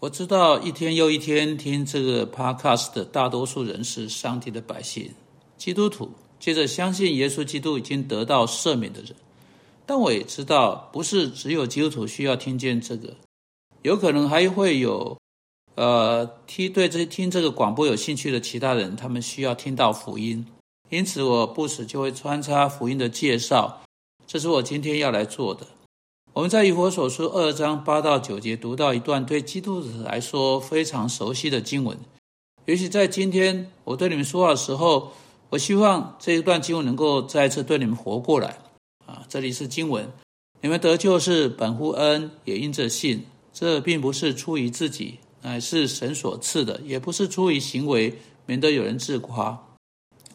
我知道一天又一天听这个 podcast 的大多数人是上帝的百姓，基督徒，接着相信耶稣基督已经得到赦免的人。但我也知道，不是只有基督徒需要听见这个，有可能还会有，呃，听对这听这个广播有兴趣的其他人，他们需要听到福音。因此，我不时就会穿插福音的介绍，这是我今天要来做的。我们在以佛所书二章八到九节读到一段对基督徒来说非常熟悉的经文。尤其在今天我对你们说话的时候，我希望这一段经文能够再次对你们活过来。啊，这里是经文：你们得救是本乎恩，也因着信。这并不是出于自己，乃是神所赐的；也不是出于行为，免得有人自夸。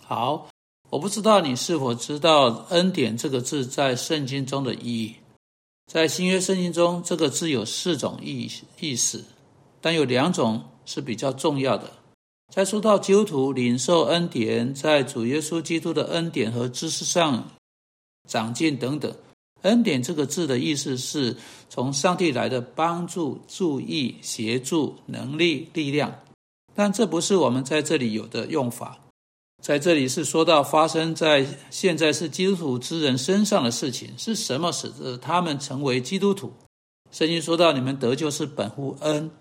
好，我不知道你是否知道“恩典”这个字在圣经中的意义。在新约圣经中，这个字有四种意意思，但有两种是比较重要的。在说到基督徒领受恩典，在主耶稣基督的恩典和知识上长进等等，恩典这个字的意思是从上帝来的帮助、注意、协助、能力、力量，但这不是我们在这里有的用法。在这里是说到发生在现在是基督徒之人身上的事情，是什么使得他们成为基督徒？圣经说到，你们得救是本乎恩，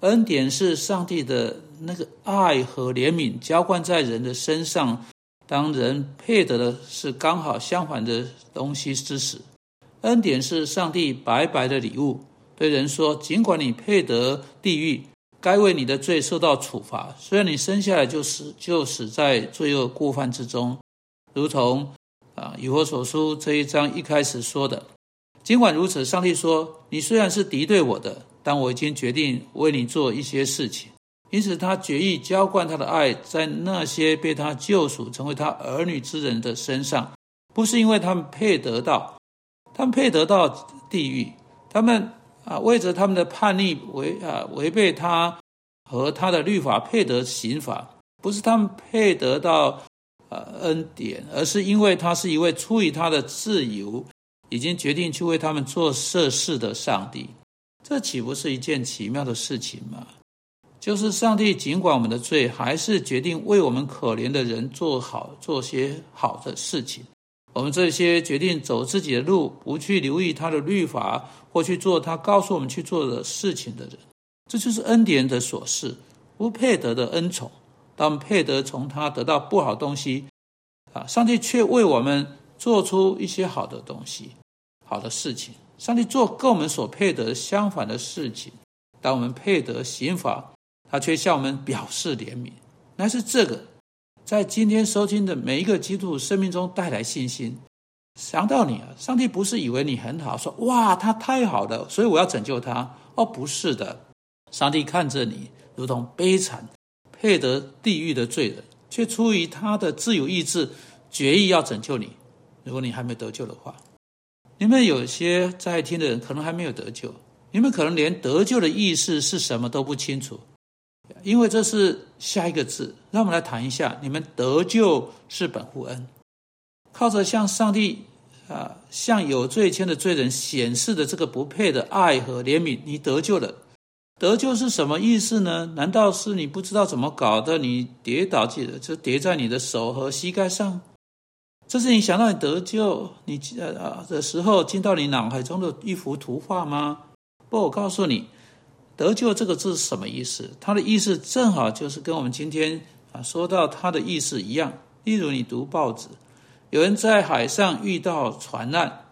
恩典是上帝的那个爱和怜悯浇灌在人的身上，当人配得的是刚好相反的东西之时，恩典是上帝白白的礼物，对人说，尽管你配得地狱。该为你的罪受到处罚，虽然你生下来就死，就死在罪恶过犯之中，如同啊以弗所书这一章一开始说的。尽管如此，上帝说：“你虽然是敌对我的，但我已经决定为你做一些事情。”因此，他决意浇灌他的爱在那些被他救赎、成为他儿女之人的身上，不是因为他们配得到，他们配得到地狱，他们。啊，为着他们的叛逆违啊违背他和他的律法配得刑罚，不是他们配得到啊恩典，而是因为他是一位出于他的自由，已经决定去为他们做设事的上帝。这岂不是一件奇妙的事情吗？就是上帝尽管我们的罪，还是决定为我们可怜的人做好做些好的事情。我们这些决定走自己的路，不去留意他的律法，或去做他告诉我们去做的事情的人，这就是恩典的所事，不配得的恩宠。当配得从他得到不好东西，啊，上帝却为我们做出一些好的东西、好的事情。上帝做跟我们所配得相反的事情，当我们配得刑罚，他却向我们表示怜悯。那是这个。在今天收听的每一个基督徒生命中带来信心。想到你啊，上帝不是以为你很好，说哇他太好了，所以我要拯救他。哦，不是的，上帝看着你如同悲惨、配得地狱的罪人，却出于他的自由意志，决意要拯救你。如果你还没得救的话，你们有些在听的人可能还没有得救，你们可能连得救的意思是什么都不清楚。因为这是下一个字，让我们来谈一下：你们得救是本乎恩，靠着向上帝啊，向有罪愆的罪人显示的这个不配的爱和怜悯，你得救了。得救是什么意思呢？难道是你不知道怎么搞的？你跌倒记得就跌在你的手和膝盖上？这是你想到你得救你呃的时候进到你脑海中的一幅图画吗？不，我告诉你。得救这个字是什么意思？它的意思正好就是跟我们今天啊说到它的意思一样。例如，你读报纸，有人在海上遇到船难，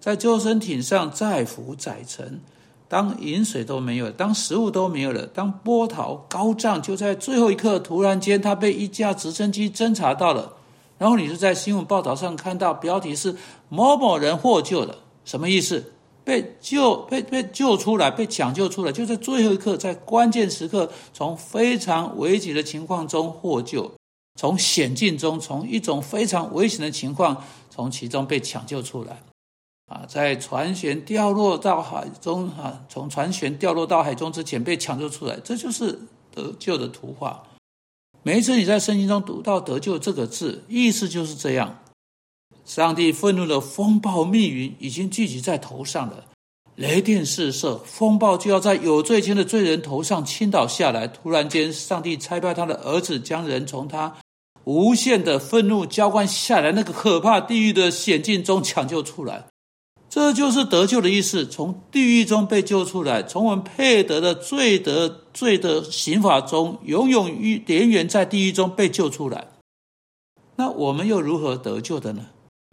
在救生艇上载浮载沉，当饮水都没有，当食物都没有了，当波涛高涨，就在最后一刻，突然间他被一架直升机侦察到了，然后你就在新闻报道上看到标题是某某人获救了，什么意思？被救、被被救出来、被抢救出来，就在最后一刻，在关键时刻，从非常危急的情况中获救，从险境中，从一种非常危险的情况，从其中被抢救出来。啊，在船舷掉落到海中，啊，从船舷掉落到海中之前被抢救出来，这就是得救的图画。每一次你在圣经中读到“得救”这个字，意思就是这样。上帝愤怒的风暴密云已经聚集在头上了，雷电四射，风暴就要在有罪前的罪人头上倾倒下来。突然间，上帝差派他的儿子，将人从他无限的愤怒浇灌下来那个可怕地狱的险境中抢救出来。这就是得救的意思，从地狱中被救出来，从我们配得的罪得罪的刑法中，永永远远在地狱中被救出来。那我们又如何得救的呢？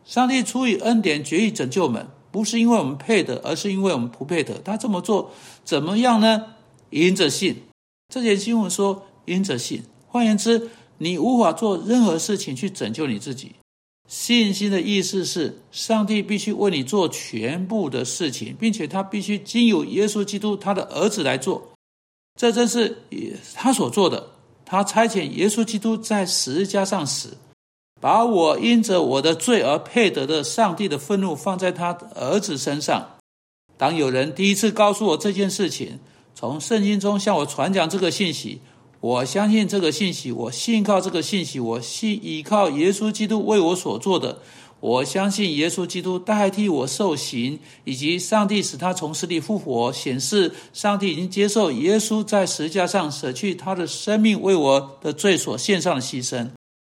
上帝出于恩典，决意拯救我们。不是因为我们配得，而是因为我们不配得。他这么做怎么样呢？因着信。这节经文说因着信。换言之，你无法做任何事情去拯救你自己。信心的意思是，上帝必须为你做全部的事情，并且他必须经由耶稣基督他的儿子来做。这正是他所做的。他差遣耶稣基督在十字架上死。把我因着我的罪而配得的上帝的愤怒放在他儿子身上。当有人第一次告诉我这件事情，从圣经中向我传讲这个信息，我相信这个信息，我信靠这个信息，我信依靠耶稣基督为我所做的。我相信耶稣基督代替我受刑，以及上帝使他从死里复活，显示上帝已经接受耶稣在十字架上舍去他的生命为我的罪所献上的牺牲。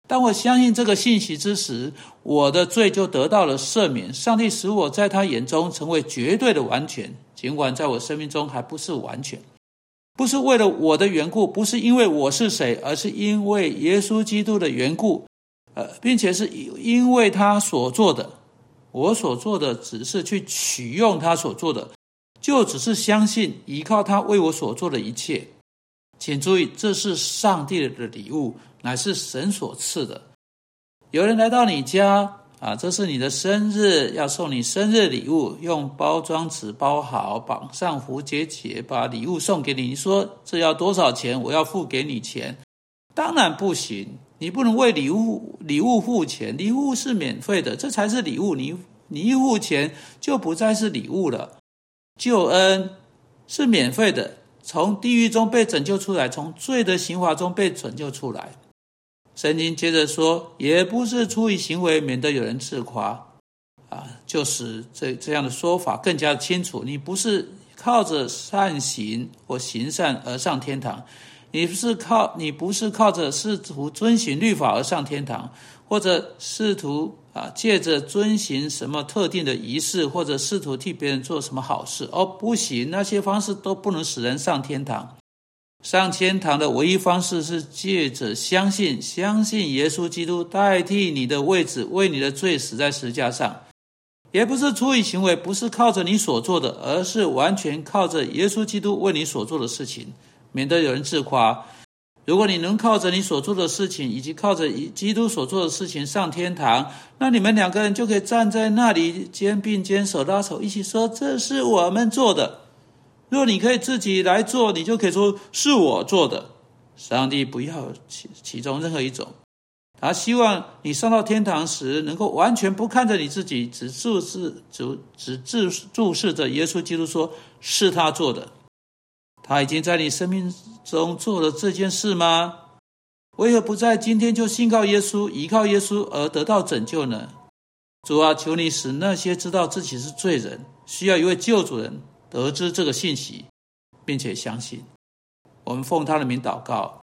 当我相信这个信息之时，我的罪就得到了赦免。上帝使我在他眼中成为绝对的完全，尽管在我生命中还不是完全。不是为了我的缘故，不是因为我是谁，而是因为耶稣基督的缘故。呃，并且是因为他所做的，我所做的只是去取用他所做的，就只是相信依靠他为我所做的一切。请注意，这是上帝的礼物。乃是神所赐的。有人来到你家啊，这是你的生日，要送你生日礼物，用包装纸包好，绑上蝴蝶结，把礼物送给你。你说这要多少钱？我要付给你钱？当然不行，你不能为礼物礼物付钱，礼物是免费的，这才是礼物。你你一付钱，就不再是礼物了。救恩是免费的，从地狱中被拯救出来，从罪的刑罚中被拯救出来。圣经接着说，也不是出于行为，免得有人自夸，啊，就是这这样的说法更加清楚。你不是靠着善行或行善而上天堂，你不是靠你不是靠着试图遵循律法而上天堂，或者试图啊借着遵循什么特定的仪式，或者试图替别人做什么好事，哦，不行，那些方式都不能使人上天堂。上天堂的唯一方式是借着相信，相信耶稣基督代替你的位置，为你的罪死在石架上，也不是出于行为，不是靠着你所做的，而是完全靠着耶稣基督为你所做的事情，免得有人自夸。如果你能靠着你所做的事情，以及靠着基督所做的事情上天堂，那你们两个人就可以站在那里肩并肩、手拉手，一起说：“这是我们做的。”若你可以自己来做，你就可以说是我做的。上帝不要其其中任何一种，他希望你上到天堂时，能够完全不看着你自己，只注视、只只注注视着耶稣基督，说是他做的。他已经在你生命中做了这件事吗？为何不在今天就信靠耶稣、依靠耶稣而得到拯救呢？主啊，求你使那些知道自己是罪人，需要一位救主人。得知这个信息，并且相信，我们奉他的名祷告，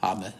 阿门。